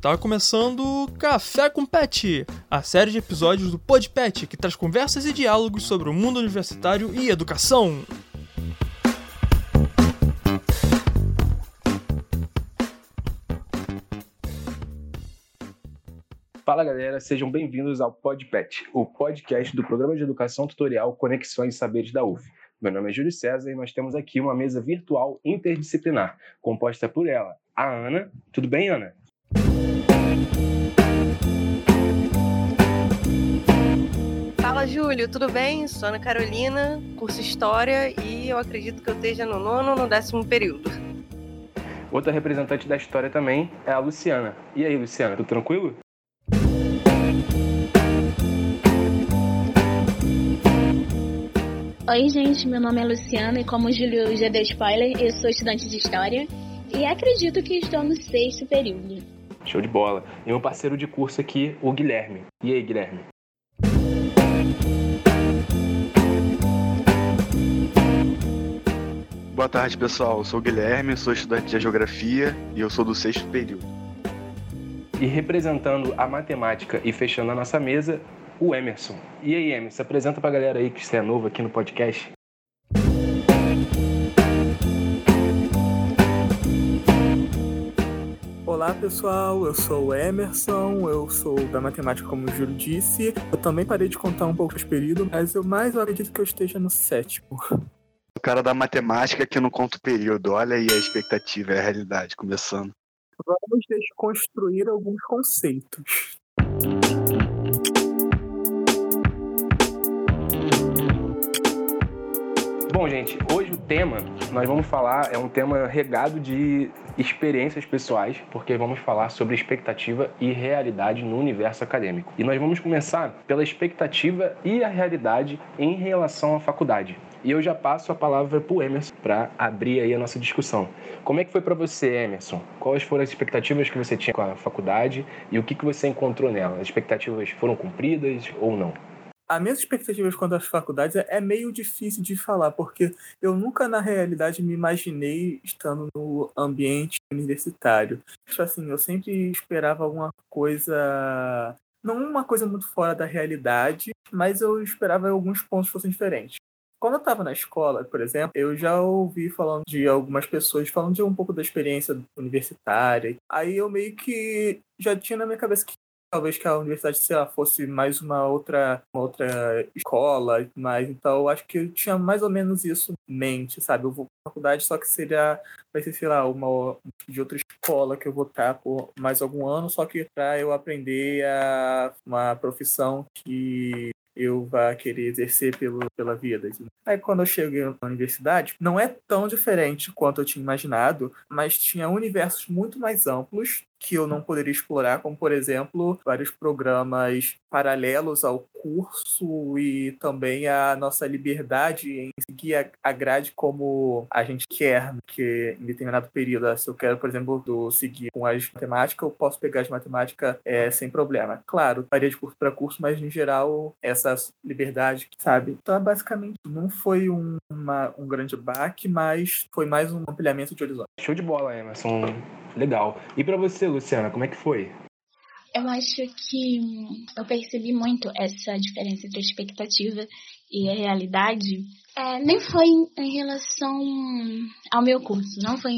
Tá começando Café com Pet, a série de episódios do Pod Pet que traz conversas e diálogos sobre o mundo universitário e educação. Fala galera, sejam bem-vindos ao PodPet, o podcast do programa de educação tutorial Conexões e Saberes da UF. Meu nome é Júlio César e nós temos aqui uma mesa virtual interdisciplinar, composta por ela, a Ana. Tudo bem, Ana? Fala, Júlio, tudo bem? Sou Ana Carolina, curso História e eu acredito que eu esteja no nono no décimo período. Outra representante da história também é a Luciana. E aí, Luciana, tudo tranquilo? Oi, gente, meu nome é Luciana e como o Júlio já deu spoiler, eu sou estudante de História e acredito que estou no sexto período. Show de bola. E meu parceiro de curso aqui, o Guilherme. E aí, Guilherme? Boa tarde, pessoal. Eu sou o Guilherme, sou estudante de Geografia e eu sou do sexto período. E representando a matemática e fechando a nossa mesa, o Emerson. E aí, Emerson, se apresenta pra galera aí que você é novo aqui no podcast. Olá pessoal, eu sou o Emerson, eu sou da matemática como o Júlio disse. Eu também parei de contar um pouco os períodos, mas eu mais acredito que eu esteja no sétimo. O cara da matemática que não conta o período. Olha aí a expectativa, é a realidade começando. Vamos desconstruir alguns conceitos. Bom, gente, hoje o tema nós vamos falar é um tema regado de experiências pessoais, porque vamos falar sobre expectativa e realidade no universo acadêmico. E nós vamos começar pela expectativa e a realidade em relação à faculdade. E eu já passo a palavra para o Emerson para abrir aí a nossa discussão. Como é que foi para você, Emerson? Quais foram as expectativas que você tinha com a faculdade e o que, que você encontrou nela? As expectativas foram cumpridas ou não? As minhas expectativas quanto às faculdades é meio difícil de falar, porque eu nunca, na realidade, me imaginei estando no ambiente universitário. Tipo assim, eu sempre esperava alguma coisa. Não uma coisa muito fora da realidade, mas eu esperava que alguns pontos fossem diferentes. Quando eu estava na escola, por exemplo, eu já ouvi falando de algumas pessoas falando de um pouco da experiência universitária. Aí eu meio que já tinha na minha cabeça que talvez que a universidade sei lá, fosse mais uma outra, uma outra escola, mas então eu acho que eu tinha mais ou menos isso em mente, sabe? Eu vou para faculdade, só que seria, vai ser, sei lá, uma de outra escola que eu vou estar por mais algum ano, só que para eu aprender a, uma profissão que eu vá querer exercer pelo, pela vida. Aí quando eu cheguei na universidade, não é tão diferente quanto eu tinha imaginado, mas tinha universos muito mais amplos que eu não poderia explorar, como por exemplo, vários programas paralelos ao curso e também a nossa liberdade em seguir a grade como a gente quer, que em determinado período, se eu quero, por exemplo, do seguir com as matemáticas, eu posso pegar as matemáticas é, sem problema. Claro, varia de curso para curso, mas em geral, essa liberdade, sabe? Então, basicamente, não foi um, uma, um grande baque, mas foi mais um ampliamento de horizonte. Show de bola, Emerson. Legal. E para você, Luciana, como é que foi? Eu acho que eu percebi muito essa diferença entre expectativa e a realidade. É, nem foi em relação ao meu curso, não foi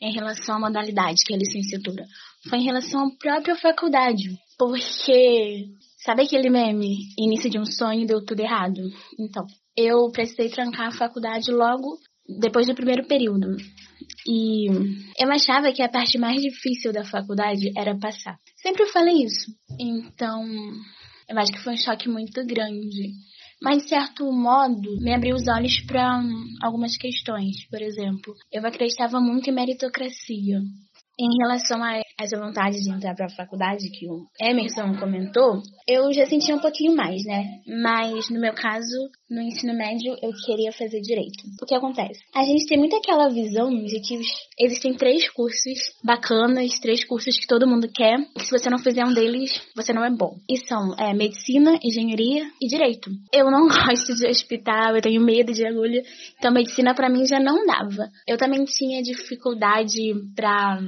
em relação à modalidade, que é a licenciatura. Foi em relação à própria faculdade. Porque, sabe aquele meme? Início de um sonho deu tudo errado? Então, eu precisei trancar a faculdade logo depois do primeiro período. E eu achava que a parte mais difícil da faculdade era passar. Sempre falei isso. Então, eu acho que foi um choque muito grande. Mas, de certo modo, me abriu os olhos para algumas questões. Por exemplo, eu acreditava muito em meritocracia. Em relação a essa vontade de entrar para a faculdade que o Emerson comentou, eu já sentia um pouquinho mais, né? Mas no meu caso, no ensino médio, eu queria fazer direito. O que acontece? A gente tem muito aquela visão de que existem três cursos bacanas, três cursos que todo mundo quer, e se você não fizer um deles, você não é bom. E são é, medicina, engenharia e direito. Eu não gosto de hospital, eu tenho medo de agulha, então medicina para mim já não dava. Eu também tinha dificuldade para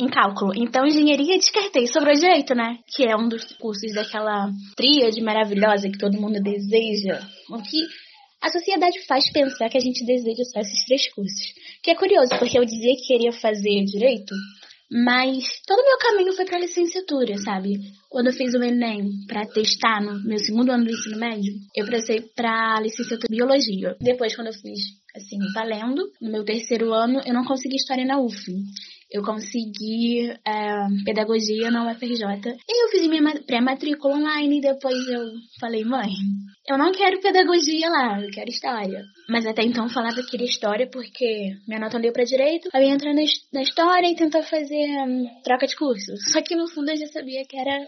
em cálculo. Então Então, engenharia descartei. Sobrou direito, né? Que é um dos cursos daquela tríade maravilhosa que todo mundo deseja. O que a sociedade faz pensar que a gente deseja só esses três cursos. Que é curioso, porque eu dizia que queria fazer direito, mas todo o meu caminho foi para licenciatura, sabe? Quando eu fiz o Enem para testar no meu segundo ano do ensino médio, eu passei para licenciatura em biologia. Depois, quando eu fiz assim, valendo, no meu terceiro ano, eu não consegui história na UF eu consegui é, pedagogia na UFRJ. E eu fiz minha pré-matrícula online e depois eu falei, mãe, eu não quero pedagogia lá, eu quero história. Mas até então eu falava que queria história porque minha nota não deu pra direito. Aí eu na, na história e tentar fazer um, troca de curso. Só que no fundo eu já sabia que era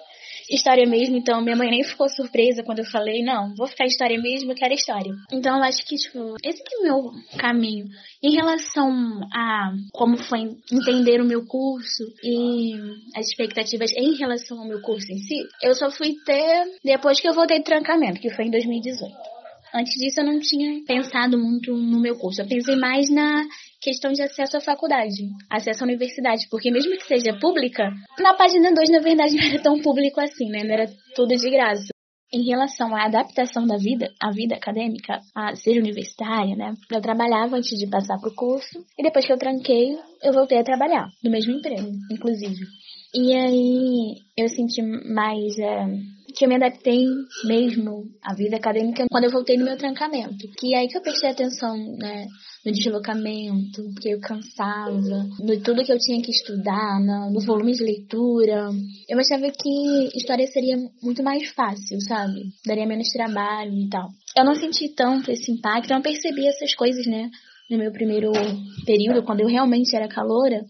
história mesmo, então minha mãe nem ficou surpresa quando eu falei, não, vou ficar história mesmo, eu quero história. Então eu acho que, tipo, esse que é o meu caminho. Em relação a como foi entender o meu curso e as expectativas em relação ao meu curso em si, eu só fui ter depois que eu voltei de trancamento, que foi em 2018. Antes disso, eu não tinha pensado muito no meu curso. Eu pensei mais na questão de acesso à faculdade, acesso à universidade, porque mesmo que seja pública, na página 2, na verdade, não era tão público assim, né? Não era tudo de graça. Em relação à adaptação da vida, à vida acadêmica, a ser universitária, né? Eu trabalhava antes de passar pro curso, e depois que eu tranquei, eu voltei a trabalhar, no mesmo emprego, inclusive. E aí eu senti mais é, que eu me adaptei mesmo à vida acadêmica quando eu voltei no meu trancamento. Que é aí que eu prestei atenção, né? no deslocamento, porque eu cansava, no tudo que eu tinha que estudar, no, no volume de leitura. Eu achava que história seria muito mais fácil, sabe? Daria menos trabalho e tal. Eu não senti tanto esse impacto, não percebi essas coisas, né? No meu primeiro período, quando eu realmente era caloura,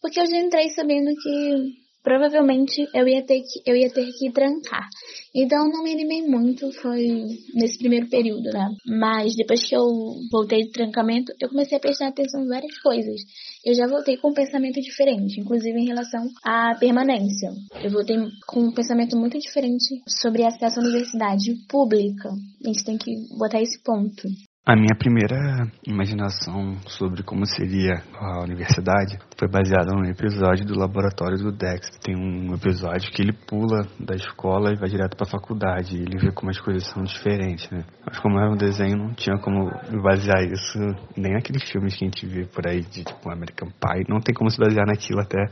porque eu já entrei sabendo que provavelmente eu ia ter que eu ia ter que trancar. Então não me animei muito, foi nesse primeiro período, né? Mas depois que eu voltei de trancamento, eu comecei a prestar atenção em várias coisas. Eu já voltei com um pensamento diferente, inclusive em relação à permanência. Eu voltei com um pensamento muito diferente sobre acesso à universidade pública. A gente tem que botar esse ponto. A minha primeira imaginação sobre como seria a universidade foi baseada num episódio do laboratório do Dexter. Tem um episódio que ele pula da escola e vai direto para a faculdade. Ele vê como as coisas são diferentes, né? Mas como era um desenho, não tinha como basear isso nem aqueles filmes que a gente vê por aí de tipo American Pie. Não tem como se basear naquilo até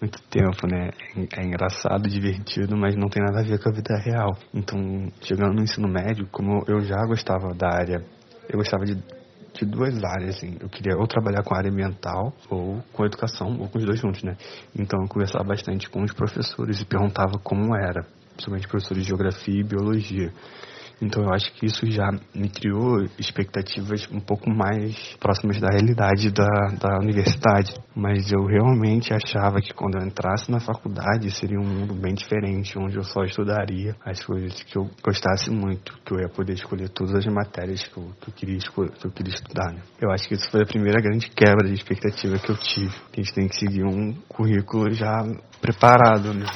muito tempo, né? É engraçado, divertido, mas não tem nada a ver com a vida real. Então, chegando no ensino médio, como eu já gostava da área eu gostava de, de duas áreas, assim. Eu queria ou trabalhar com a área ambiental ou com educação, ou com os dois juntos, né? Então eu conversava bastante com os professores e perguntava como era, principalmente professores de geografia e biologia. Então eu acho que isso já me criou expectativas um pouco mais próximas da realidade da, da universidade. Mas eu realmente achava que quando eu entrasse na faculdade seria um mundo bem diferente, onde eu só estudaria as coisas que eu gostasse muito, que eu ia poder escolher todas as matérias que eu, que eu queria, escolher, que eu queria estudar. Né? Eu acho que isso foi a primeira grande quebra de expectativa que eu tive. A gente tem que seguir um currículo já preparado, né?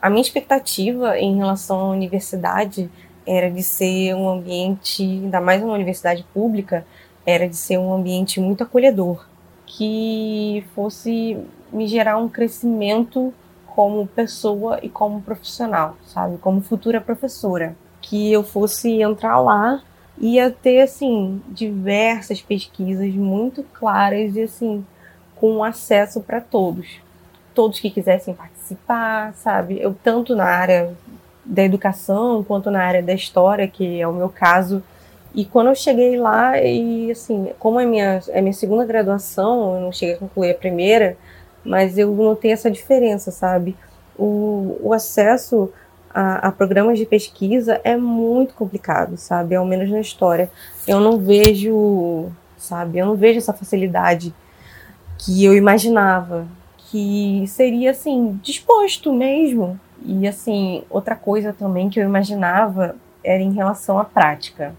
A minha expectativa em relação à universidade era de ser um ambiente, ainda mais uma universidade pública, era de ser um ambiente muito acolhedor, que fosse me gerar um crescimento como pessoa e como profissional, sabe? Como futura professora. Que eu fosse entrar lá e ia ter, assim, diversas pesquisas muito claras e, assim, com acesso para todos. Todos que quisessem participar, sabe? Eu, tanto na área da educação quanto na área da história, que é o meu caso. E quando eu cheguei lá, e assim, como é minha, é minha segunda graduação, eu não cheguei a concluir a primeira, mas eu notei essa diferença, sabe? O, o acesso a, a, programas de pesquisa é muito complicado, sabe? Ao menos na história. Eu não vejo, sabe? Eu não vejo essa facilidade que eu imaginava, que seria assim, disposto mesmo e assim, outra coisa também que eu imaginava era em relação à prática.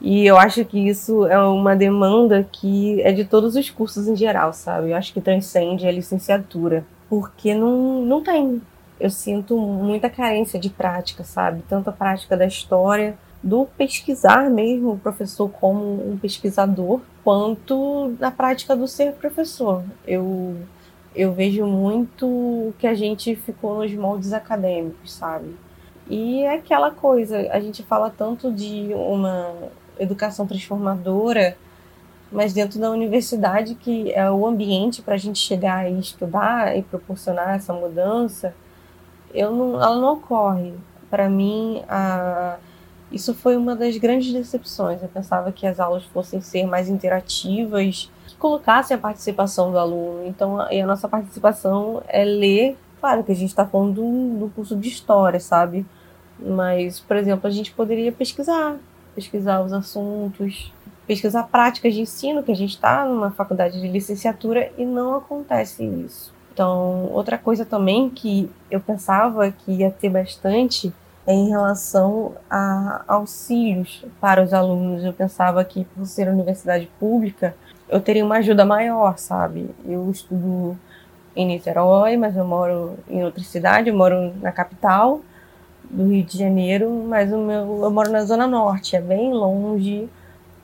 E eu acho que isso é uma demanda que é de todos os cursos em geral, sabe? Eu acho que transcende a licenciatura, porque não, não tem. Eu sinto muita carência de prática, sabe? Tanto a prática da história, do pesquisar mesmo, o professor como um pesquisador, quanto na prática do ser professor. Eu eu vejo muito que a gente ficou nos moldes acadêmicos, sabe? E é aquela coisa, a gente fala tanto de uma educação transformadora, mas dentro da universidade, que é o ambiente para a gente chegar e estudar e proporcionar essa mudança, eu não, ela não ocorre. Para mim, a, isso foi uma das grandes decepções. Eu pensava que as aulas fossem ser mais interativas, que colocassem a participação do aluno. Então, a, a nossa participação é ler. Claro que a gente está falando do, do curso de história, sabe? Mas, por exemplo, a gente poderia pesquisar, pesquisar os assuntos, pesquisar práticas de ensino, que a gente está numa faculdade de licenciatura e não acontece isso. Então, outra coisa também que eu pensava que ia ter bastante é em relação a auxílios para os alunos. Eu pensava que, por ser universidade pública, eu teria uma ajuda maior, sabe? Eu estudo em Niterói, mas eu moro em outra cidade, eu moro na capital do Rio de Janeiro, mas o meu, eu moro na Zona Norte, é bem longe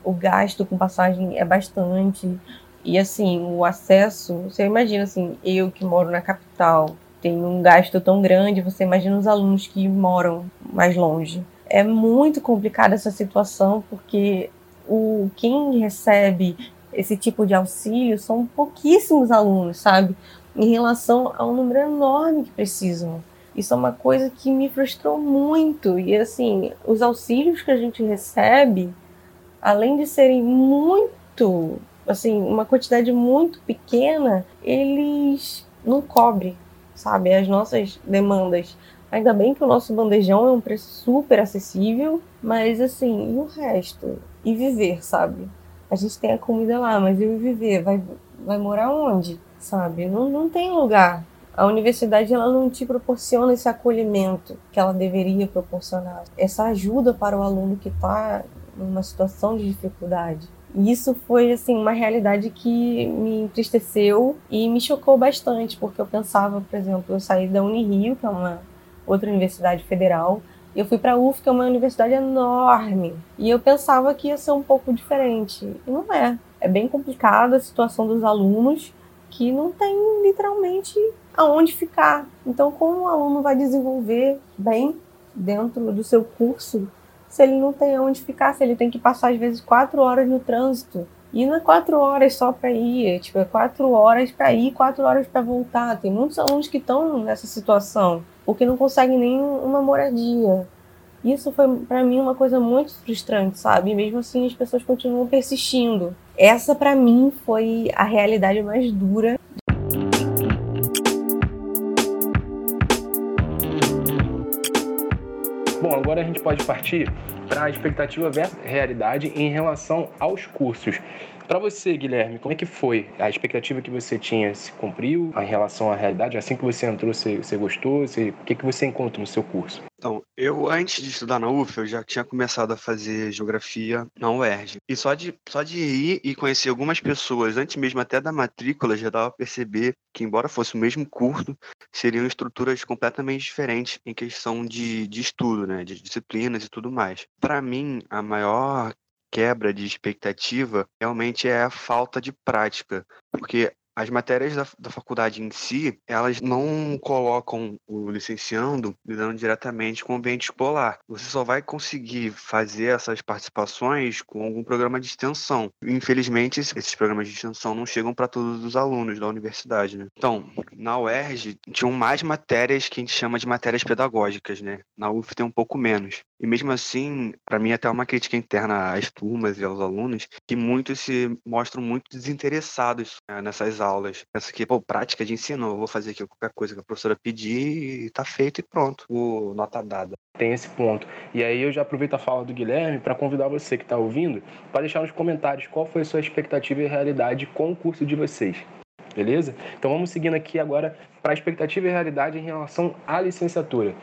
o gasto com passagem é bastante. E assim, o acesso, você imagina assim, eu que moro na capital, tenho um gasto tão grande, você imagina os alunos que moram mais longe. É muito complicada essa situação porque o quem recebe esse tipo de auxílio são pouquíssimos alunos, sabe? Em relação ao número enorme que precisam. Isso é uma coisa que me frustrou muito. E assim, os auxílios que a gente recebe além de serem muito, assim, uma quantidade muito pequena, eles não cobrem, sabe, as nossas demandas. Ainda bem que o nosso bandejão é um preço super acessível, mas assim, e o resto? E viver, sabe? A gente tem a comida lá, mas e o viver? Vai, vai morar onde? Sabe? Não, não tem lugar. A universidade ela não te proporciona esse acolhimento que ela deveria proporcionar. Essa ajuda para o aluno que está numa situação de dificuldade. E isso foi assim uma realidade que me entristeceu e me chocou bastante, porque eu pensava, por exemplo, eu saí da Unirio, que é uma outra universidade federal, eu fui para a UF, que é uma universidade enorme, e eu pensava que ia ser um pouco diferente. E não é. É bem complicada a situação dos alunos que não tem literalmente aonde ficar. Então, como o aluno vai desenvolver bem dentro do seu curso se ele não tem onde ficar, se ele tem que passar às vezes quatro horas no trânsito. E não é quatro horas só para ir, é, tipo, é quatro horas para ir, quatro horas para voltar. Tem muitos alunos que estão nessa situação, porque não conseguem nem uma moradia. Isso foi para mim uma coisa muito frustrante, sabe? E mesmo assim as pessoas continuam persistindo. Essa para mim foi a realidade mais dura Bom, agora a gente pode partir para a expectativa versus realidade em relação aos cursos. Para você, Guilherme, como é que foi? A expectativa que você tinha se cumpriu em relação à realidade? Assim que você entrou, você, você gostou? Você, o que, que você encontra no seu curso? Então, eu antes de estudar na UF, eu já tinha começado a fazer geografia na UERJ. E só de, só de ir e conhecer algumas pessoas, antes mesmo até da matrícula, já dava para perceber que, embora fosse o mesmo curso, seriam estruturas completamente diferentes em questão de, de estudo, né, de disciplinas e tudo mais. Para mim, a maior quebra de expectativa realmente é a falta de prática, porque as matérias da, da faculdade em si, elas não colocam o licenciando lidando diretamente com o ambiente escolar. Você só vai conseguir fazer essas participações com algum programa de extensão. Infelizmente, esses programas de extensão não chegam para todos os alunos da universidade, né? Então, na UERJ, tinham mais matérias que a gente chama de matérias pedagógicas, né? Na UF tem um pouco menos. E mesmo assim, para mim, até uma crítica interna às turmas e aos alunos, que muitos se mostram muito desinteressados né, nessas aulas. Pensa que, pô, prática de ensino, eu vou fazer aqui qualquer coisa que a professora pedir e tá feito e pronto. O nota dada. Tem esse ponto. E aí eu já aproveito a fala do Guilherme para convidar você que está ouvindo para deixar nos comentários qual foi a sua expectativa e realidade com o curso de vocês beleza? Então vamos seguindo aqui agora para a expectativa e realidade em relação à licenciatura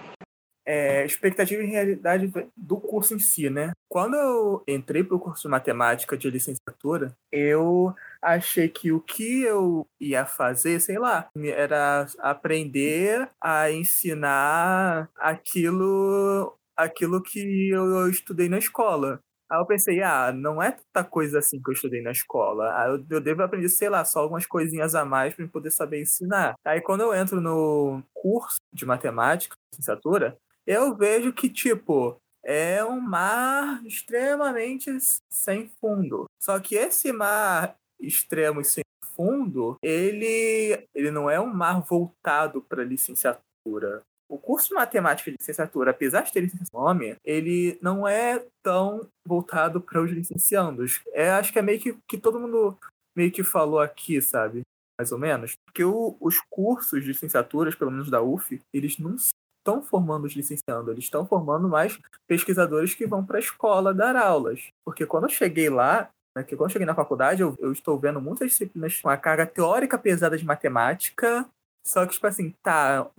é, expectativa e realidade do curso em si, né? Quando eu entrei para o curso de matemática de licenciatura, eu achei que o que eu ia fazer, sei lá, era aprender a ensinar aquilo, aquilo que eu estudei na escola. Aí eu pensei, ah, não é tanta coisa assim que eu estudei na escola. Aí eu, eu devo aprender, sei lá, só algumas coisinhas a mais para poder saber ensinar. Aí quando eu entro no curso de matemática, licenciatura, eu vejo que, tipo, é um mar extremamente sem fundo. Só que esse mar extremo e sem fundo, ele, ele não é um mar voltado para licenciatura. O curso de matemática de licenciatura, apesar de ter esse nome, ele não é tão voltado para os licenciandos. É, acho que é meio que, que todo mundo meio que falou aqui, sabe? Mais ou menos. Porque o, os cursos de licenciaturas, pelo menos da UF, eles não estão formando os licenciandos, eles estão formando mais pesquisadores que vão para a escola dar aulas. Porque quando eu cheguei lá, né, que quando eu cheguei na faculdade, eu, eu estou vendo muitas disciplinas com a carga teórica pesada de matemática, só que, tipo assim, tá,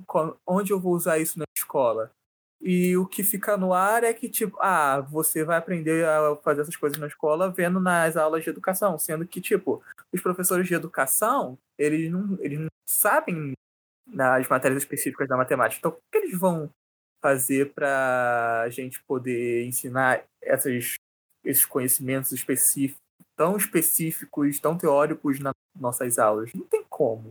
onde eu vou usar isso na escola? E o que fica no ar é que, tipo, ah, você vai aprender a fazer essas coisas na escola vendo nas aulas de educação, sendo que, tipo, os professores de educação, eles não, eles não sabem nas matérias específicas da matemática. Então, o que eles vão fazer para a gente poder ensinar essas, esses conhecimentos específicos, tão específicos, tão teóricos nas nossas aulas? Não tem como.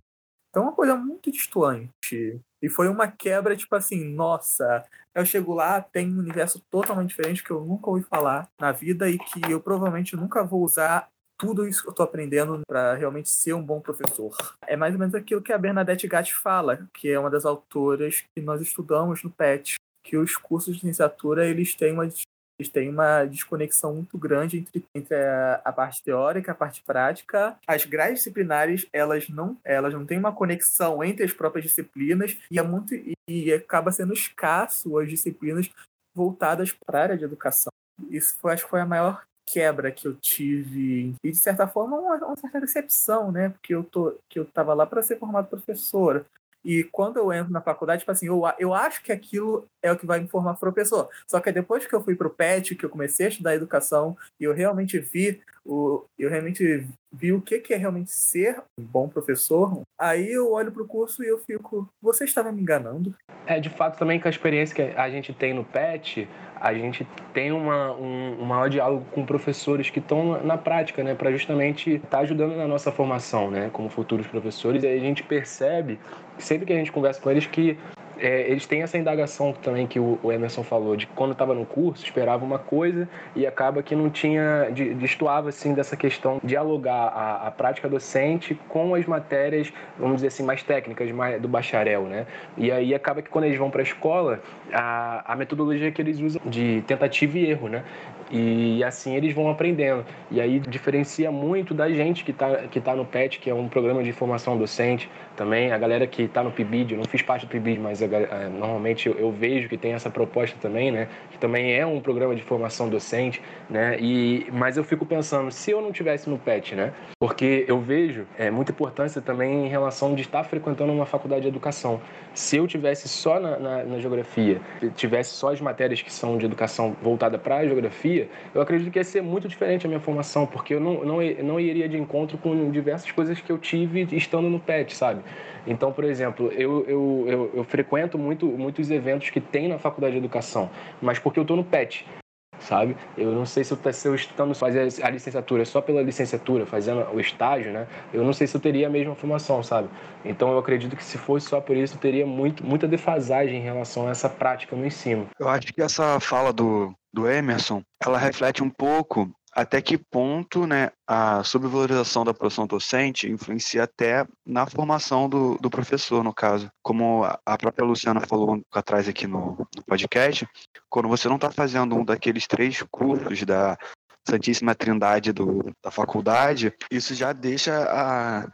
Então é uma coisa muito distante. E foi uma quebra, tipo assim, nossa, eu chego lá, tem um universo totalmente diferente que eu nunca ouvi falar na vida e que eu provavelmente nunca vou usar tudo isso que eu estou aprendendo para realmente ser um bom professor. É mais ou menos aquilo que a Bernadette Gatti fala, que é uma das autoras que nós estudamos no PET, que os cursos de licenciatura eles têm uma eles têm uma desconexão muito grande entre, entre a, a, parte teórica a parte prática. As grades disciplinares, elas não, elas não têm uma conexão entre as próprias disciplinas e, é muito, e acaba sendo escasso as disciplinas voltadas para a área de educação. Isso foi, acho que foi a maior quebra que eu tive e de certa forma uma, uma certa decepção, né? Porque eu tô que eu estava lá para ser formado professor. E quando eu entro na faculdade, tipo assim, eu, eu acho que aquilo é o que vai me formar professor. Só que depois que eu fui pro PET, que eu comecei a estudar educação, e eu realmente vi o, eu realmente vi o que, que é realmente ser um bom professor, aí eu olho pro curso e eu fico, você estava me enganando? É, de fato, também com a experiência que a gente tem no PET, a gente tem uma, um, um maior diálogo com professores que estão na prática, né, para justamente estar tá ajudando na nossa formação, né, como futuros professores. E a gente percebe, sempre que a gente conversa com eles, que é, eles têm essa indagação também que o, Emerson falou, de quando estava no curso, esperava uma coisa e acaba que não tinha, de, destoava assim dessa questão de dialogar a, a, prática docente com as matérias, vamos dizer assim, mais técnicas mais, do bacharel, né? E aí acaba que quando eles vão para a escola, a metodologia que eles usam de tentativa e erro, né? E assim eles vão aprendendo. E aí diferencia muito da gente que está que tá no PET, que é um programa de formação docente também. A galera que está no PIBID, eu não fiz parte do PIBID, mas a, a, normalmente eu, eu, vejo que tem essa proposta também, né? Que também é um programa de formação docente, né? E, mas eu fico pensando, se eu não tivesse no PET, né? Porque eu vejo é, muita importância também em relação de estar frequentando uma faculdade de educação. Se eu tivesse só na, na, na geografia, tivesse só as matérias que são de educação voltada para a geografia, eu acredito que ia ser muito diferente a minha formação, porque eu não, não, não iria de encontro com diversas coisas que eu tive estando no PET, sabe? Então, por exemplo, eu, eu, eu, eu frequento muito, muitos eventos que tem na faculdade de educação, mas porque eu estou no PET sabe? Eu não sei se eu, se eu estando fazer a licenciatura só pela licenciatura, fazendo o estágio, né? Eu não sei se eu teria a mesma formação, sabe? Então eu acredito que se fosse só por isso, eu teria muito, muita defasagem em relação a essa prática no ensino. Eu acho que essa fala do, do Emerson, ela reflete um pouco até que ponto né, a subvalorização da profissão docente influencia até na formação do, do professor, no caso. Como a própria Luciana falou atrás aqui no, no podcast, quando você não está fazendo um daqueles três cursos da Santíssima Trindade do, da faculdade, isso já deixa a,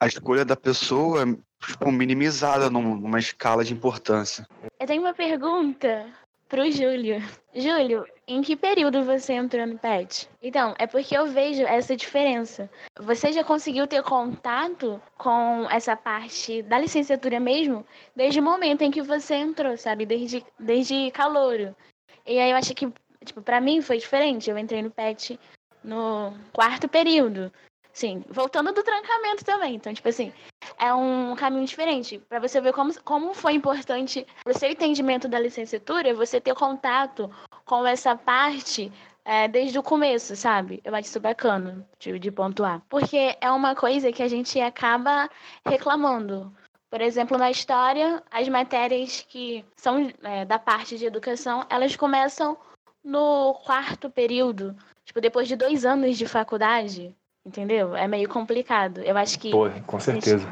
a escolha da pessoa tipo, minimizada numa escala de importância. Eu tenho uma pergunta pro Júlio. Júlio, em que período você entrou no PET? Então, é porque eu vejo essa diferença. Você já conseguiu ter contato com essa parte da licenciatura mesmo desde o momento em que você entrou, sabe? Desde, desde calouro. E aí eu acho que, tipo, pra mim foi diferente. Eu entrei no PET no quarto período. Sim, voltando do trancamento também. Então, tipo assim, é um caminho diferente. para você ver como, como foi importante o seu entendimento da licenciatura, você ter contato com essa parte é, desde o começo, sabe? Eu acho isso bacana de, de pontuar. Porque é uma coisa que a gente acaba reclamando. Por exemplo, na história, as matérias que são é, da parte de educação, elas começam no quarto período, tipo, depois de dois anos de faculdade, entendeu? É meio complicado. Eu acho que. Pô, com certeza.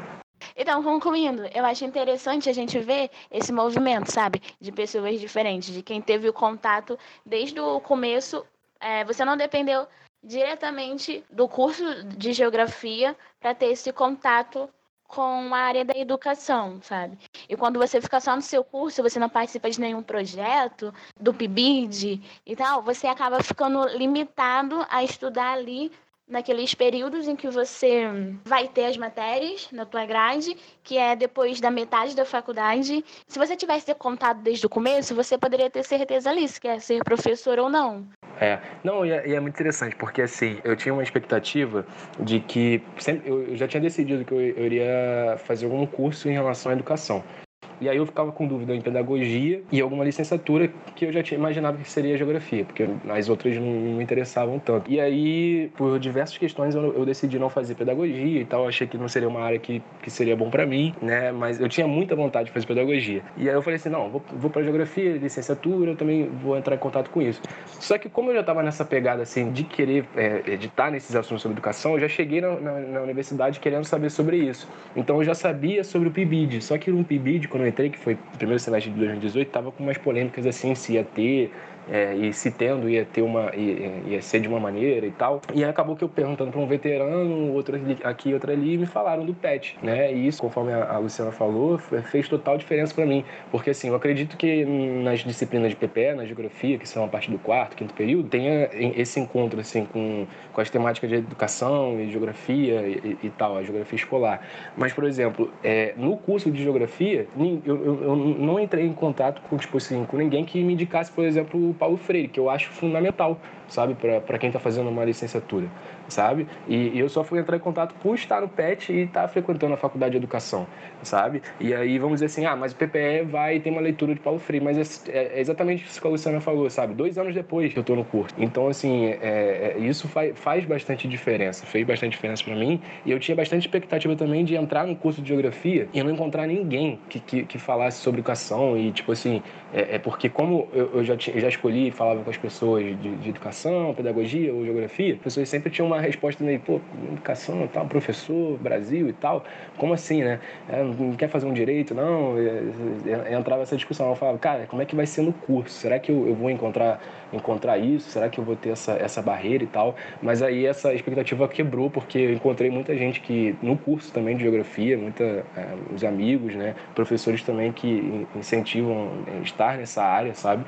Então, concluindo, eu acho interessante a gente ver esse movimento, sabe? De pessoas diferentes, de quem teve o contato desde o começo. É, você não dependeu diretamente do curso de geografia para ter esse contato com a área da educação, sabe? E quando você fica só no seu curso, você não participa de nenhum projeto, do PIBID e tal, você acaba ficando limitado a estudar ali naqueles períodos em que você vai ter as matérias na tua grade, que é depois da metade da faculdade. Se você tivesse contado desde o começo, você poderia ter certeza ali se quer ser professor ou não. É, não, e é, e é muito interessante, porque assim, eu tinha uma expectativa de que, sempre, eu já tinha decidido que eu, eu iria fazer algum curso em relação à educação. E aí eu ficava com dúvida em pedagogia e alguma licenciatura que eu já tinha imaginado que seria geografia, porque as outras não, me interessavam tanto. E aí, por diversas questões, eu, eu, decidi não fazer pedagogia e tal. achei que não seria uma área que, que seria bom para mim, né? Mas eu tinha muita vontade de fazer pedagogia. E aí eu falei assim: não, vou, vou para geografia, licenciatura, eu também vou entrar em contato com isso. Só que como eu já estava nessa pegada assim de querer é, editar nesses assuntos sobre educação, eu já cheguei na, na, na universidade querendo saber sobre isso. Então eu já sabia sobre o PIBID. Só que no PIBID, quando eu entrei, que foi o primeiro semestre de 2018, estava com umas polêmicas assim, se ia ter é, e se tendo ia ter uma ia, ia, ser de uma maneira e tal. E acabou que eu perguntando para um veterano, outro aqui, outro ali, me falaram do PET, né? E isso, conforme a, Luciana falou, fez total diferença para mim, porque assim, eu acredito que nas disciplinas de PPE, na geografia, que são a partir do quarto, quinto período, tenha esse encontro assim com, com as temáticas de educação e geografia e, e tal, a geografia escolar. Mas, por exemplo, é, no curso de geografia, eu, eu, eu não entrei em contato com tipo assim, com ninguém que me indicasse, por exemplo, Paulo Freire, que eu acho fundamental, sabe, para quem está fazendo uma licenciatura sabe? E, e, eu só fui entrar em contato por estar no PET e estar tá frequentando a faculdade de educação, sabe? E aí vamos dizer assim, ah, mas o PPE vai ter uma leitura de Paulo Freire, mas é, é exatamente isso que a Luciana falou, sabe? Dois anos depois que eu estou no curso. Então, assim, é, é, isso faz, faz bastante diferença, fez bastante diferença para mim e eu tinha bastante expectativa também de entrar no curso de geografia e não encontrar ninguém que, que, que falasse sobre educação e, tipo assim, é, é porque como eu, eu já, tinha, já escolhi, falava com as pessoas de, de educação, pedagogia ou geografia, as pessoas sempre tinham uma uma resposta meio, pô, educação tal, professor, Brasil e tal, como assim, né? É, não quer fazer um direito, não? É, entrava essa discussão, eu falava, cara, como é que vai ser no curso? Será que eu, eu vou encontrar, encontrar isso? Será que eu vou ter essa, essa barreira e tal? Mas aí essa expectativa quebrou, porque eu encontrei muita gente que, no curso também de geografia, muita, é, os amigos, né? Professores também que incentivam estar nessa área, sabe?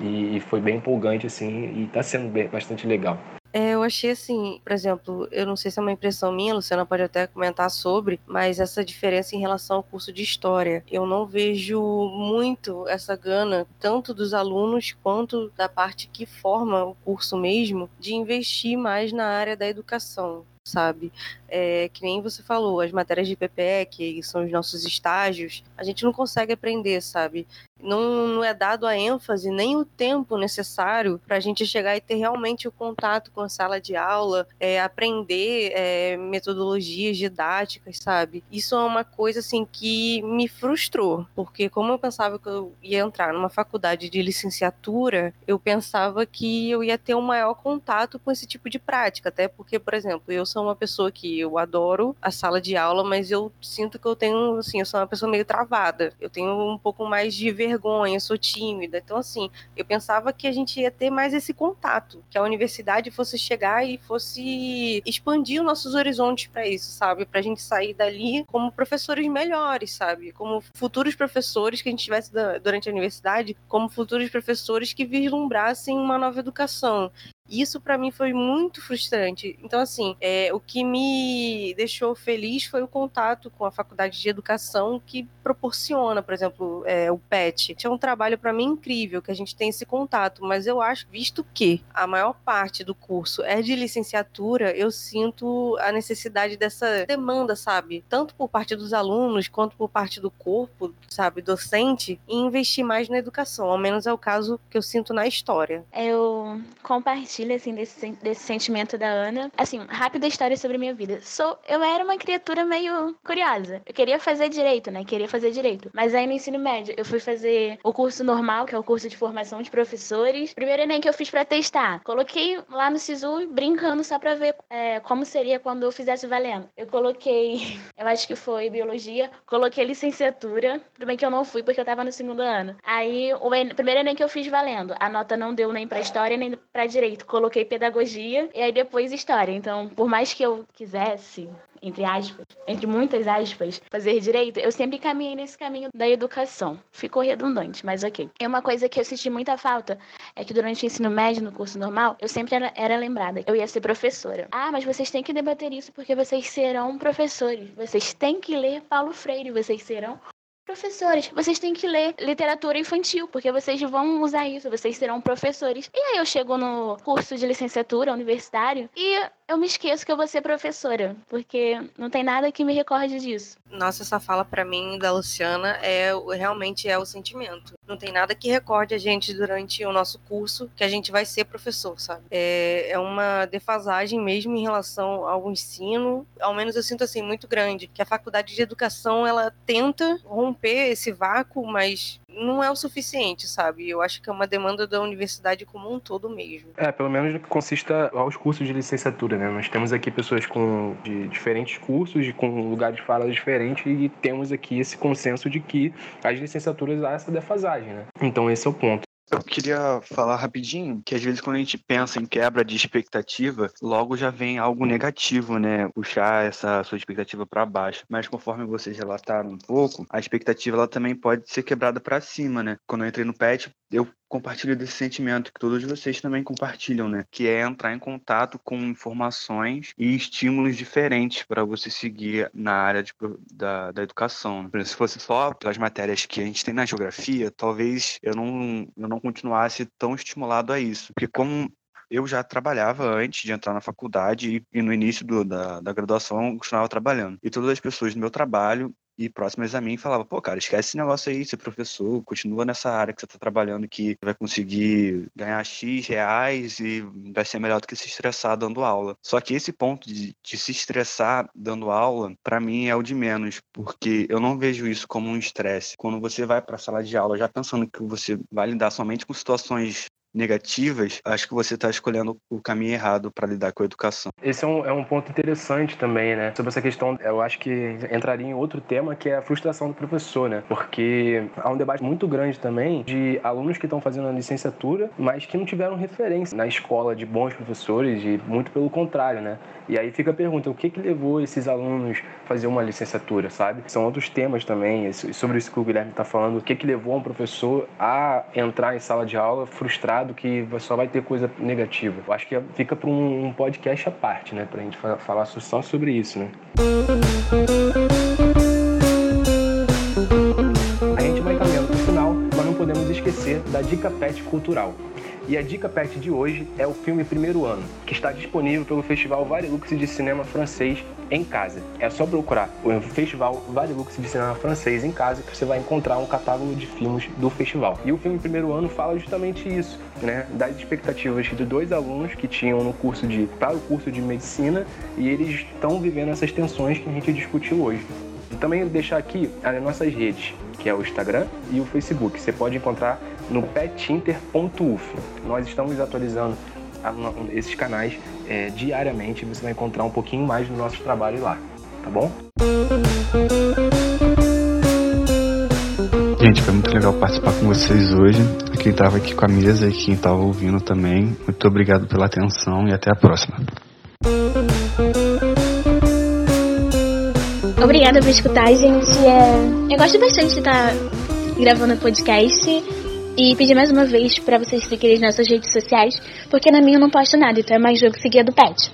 E, e foi bem empolgante, assim, e está sendo bem, bastante legal. É, eu achei assim, por exemplo, eu não sei se é uma impressão minha, Luciana pode até comentar sobre, mas essa diferença em relação ao curso de história. Eu não vejo muito essa gana, tanto dos alunos quanto da parte que forma o curso mesmo, de investir mais na área da educação sabe? É, que nem você falou, as matérias de PPE, que são os nossos estágios, a gente não consegue aprender, sabe? Não, não é dado a ênfase nem o tempo necessário para a gente chegar e ter realmente o contato com a sala de aula, é, aprender é, metodologias didáticas, sabe? Isso é uma coisa assim que me frustrou, porque como eu pensava que eu ia entrar numa faculdade de licenciatura, eu pensava que eu ia ter um maior contato com esse tipo de prática, até porque, por exemplo, eu sou uma pessoa que eu adoro a sala de aula, mas eu sinto que eu tenho, assim, eu sou uma pessoa meio travada. Eu tenho um pouco mais de vergonha, sou tímida. Então, assim, eu pensava que a gente ia ter mais esse contato, que a universidade fosse chegar e fosse expandir os nossos horizontes para isso, sabe? Pra gente sair dali como professores melhores, sabe? Como futuros professores que a gente tivesse durante a universidade, como futuros professores que vislumbrassem uma nova educação. Isso para mim foi muito frustrante. Então, assim, é, o que me deixou feliz foi o contato com a faculdade de educação que proporciona, por exemplo, é, o PET. É um trabalho para mim incrível que a gente tem esse contato, mas eu acho, visto que a maior parte do curso é de licenciatura, eu sinto a necessidade dessa demanda, sabe? Tanto por parte dos alunos quanto por parte do corpo, sabe, docente, em investir mais na educação. Ao menos é o caso que eu sinto na história. Eu compartilho assim, desse, desse sentimento da Ana. Assim, rápida história sobre a minha vida. Sou, eu era uma criatura meio curiosa. Eu queria fazer direito, né? Queria fazer direito. Mas aí no ensino médio, eu fui fazer o curso normal, que é o curso de formação de professores. Primeiro Enem que eu fiz para testar. Coloquei lá no SISU brincando só pra ver é, como seria quando eu fizesse valendo. Eu coloquei, eu acho que foi biologia, coloquei licenciatura. Tudo bem que eu não fui porque eu tava no segundo ano. Aí, o primeiro Enem que eu fiz valendo, a nota não deu nem pra história nem pra direito. Coloquei pedagogia e aí depois história. Então, por mais que eu quisesse entre aspas, entre muitas aspas, fazer direito, eu sempre caminhei nesse caminho da educação. Ficou redundante, mas ok. E uma coisa que eu senti muita falta é que durante o ensino médio, no curso normal, eu sempre era, era lembrada, eu ia ser professora. Ah, mas vocês têm que debater isso porque vocês serão professores. Vocês têm que ler Paulo Freire, vocês serão Professores, vocês têm que ler literatura infantil, porque vocês vão usar isso, vocês serão professores. E aí eu chego no curso de licenciatura universitário e eu me esqueço que eu vou ser professora, porque não tem nada que me recorde disso. Nossa, essa fala para mim da Luciana é realmente é o sentimento. Não tem nada que recorde a gente durante o nosso curso que a gente vai ser professor, sabe? É, é uma defasagem mesmo em relação ao ensino, ao menos eu sinto assim muito grande, que a faculdade de educação ela tenta romper esse vácuo, mas não é o suficiente, sabe? Eu acho que é uma demanda da universidade como um todo mesmo. É, pelo menos no que consista aos cursos de licenciatura, né? Nós temos aqui pessoas com de diferentes cursos, de, com lugares de fala diferentes e temos aqui esse consenso de que as licenciaturas há essa defasagem, né? Então esse é o ponto. Eu queria falar rapidinho que às vezes quando a gente pensa em quebra de expectativa, logo já vem algo negativo, né? Puxar essa sua expectativa para baixo. Mas conforme vocês relataram um pouco, a expectativa ela também pode ser quebrada para cima, né? Quando eu entrei no PET, eu compartilho desse sentimento que todos vocês também compartilham, né? Que é entrar em contato com informações e estímulos diferentes para você seguir na área de, da, da educação. Se fosse só pelas matérias que a gente tem na geografia, talvez eu não, eu não continuasse tão estimulado a isso. Porque como eu já trabalhava antes de entrar na faculdade e no início do, da, da graduação eu continuava trabalhando. E todas as pessoas do meu trabalho e próximas a mim falava, pô, cara, esquece esse negócio aí, ser professor, continua nessa área que você tá trabalhando que vai conseguir ganhar X reais e vai ser melhor do que se estressar dando aula. Só que esse ponto de, de se estressar dando aula, para mim é o de menos, porque eu não vejo isso como um estresse. Quando você vai para a sala de aula já pensando que você vai lidar somente com situações negativas, acho que você está escolhendo o caminho errado para lidar com a educação. Esse é um, é um ponto interessante também, né? Sobre essa questão, eu acho que entraria em outro tema que é a frustração do professor, né? Porque há um debate muito grande também de alunos que estão fazendo a licenciatura, mas que não tiveram referência na escola de bons professores e muito pelo contrário, né? E aí fica a pergunta, o que que levou esses alunos a fazer uma licenciatura, sabe? São outros temas também, sobre isso que o Guilherme está falando, o que que levou um professor a entrar em sala de aula frustrado que só vai ter coisa negativa. Eu acho que fica para um, podcast à parte, né? Para a gente falar só sobre isso, né? A gente vai caminhando para o final, mas não podemos esquecer da dica pet cultural. E a dica pet de hoje é o filme Primeiro Ano, que está disponível pelo Festival Varilux de Cinema Francês em casa. É só procurar o Festival Varilux de Cinema Francês em casa que você vai encontrar um catálogo de filmes do festival. E o filme Primeiro Ano fala justamente isso, né, das expectativas de dois alunos que tinham no curso de para o curso de medicina e eles estão vivendo essas tensões que a gente discutiu hoje. E também deixar aqui as nossas redes, que é o Instagram e o Facebook. Você pode encontrar no petinter.uf. Nós estamos atualizando esses canais é, diariamente. Você vai encontrar um pouquinho mais do nosso trabalho lá, tá bom? Gente, foi muito legal participar com vocês hoje. Quem estava aqui com a mesa e quem estava ouvindo também. Muito obrigado pela atenção e até a próxima. Obrigada por escutar, gente. É... Eu gosto bastante de estar gravando podcast e pedir mais uma vez para vocês seguirem nas nossas redes sociais, porque na minha eu não posto nada, então é mais jogo seguir do Pet.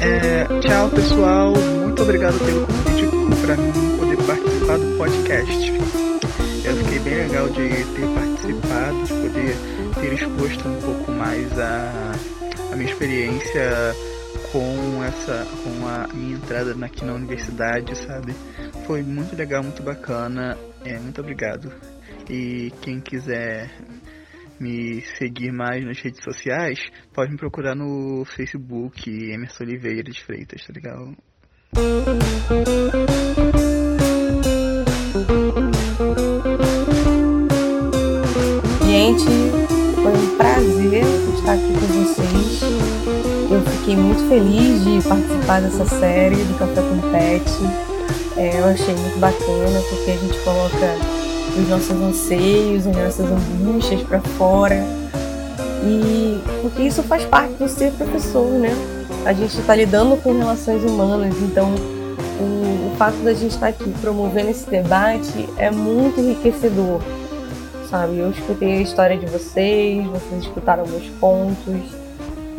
É, tchau, pessoal. Muito obrigado pelo convite para poder participar do podcast. Eu fiquei bem legal de ter participado, de poder ter exposto um pouco mais a, a minha experiência com essa com a minha entrada aqui na universidade, sabe? Foi muito legal, muito bacana. É, muito obrigado. E quem quiser me seguir mais nas redes sociais, pode me procurar no Facebook Emerson Oliveira de Freitas, tá legal? Gente, foi um prazer estar aqui com vocês. Eu fiquei muito feliz de participar dessa série do Café com Pet. É, eu achei muito bacana porque a gente coloca os nossos anseios, as nossas angústias para fora. E porque isso faz parte do ser professor, né? A gente está lidando com relações humanas, então o, o fato da gente estar tá aqui promovendo esse debate é muito enriquecedor, sabe? Eu escutei a história de vocês, vocês escutaram meus pontos.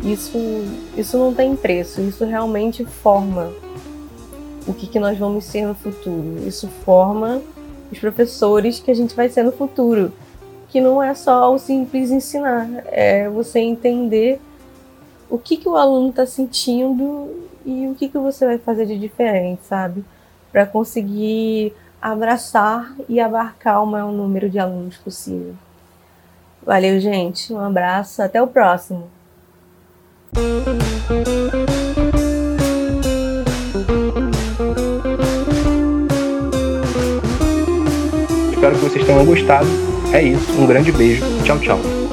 Isso, isso não tem preço, isso realmente forma o que, que nós vamos ser no futuro. Isso forma os professores que a gente vai ser no futuro. Que não é só o simples ensinar, é você entender o que, que o aluno está sentindo e o que, que você vai fazer de diferente, sabe? Para conseguir abraçar e abarcar o maior número de alunos possível. Valeu, gente. Um abraço. Até o próximo. Espero que vocês tenham gostado. É isso. Um grande beijo. Tchau, tchau.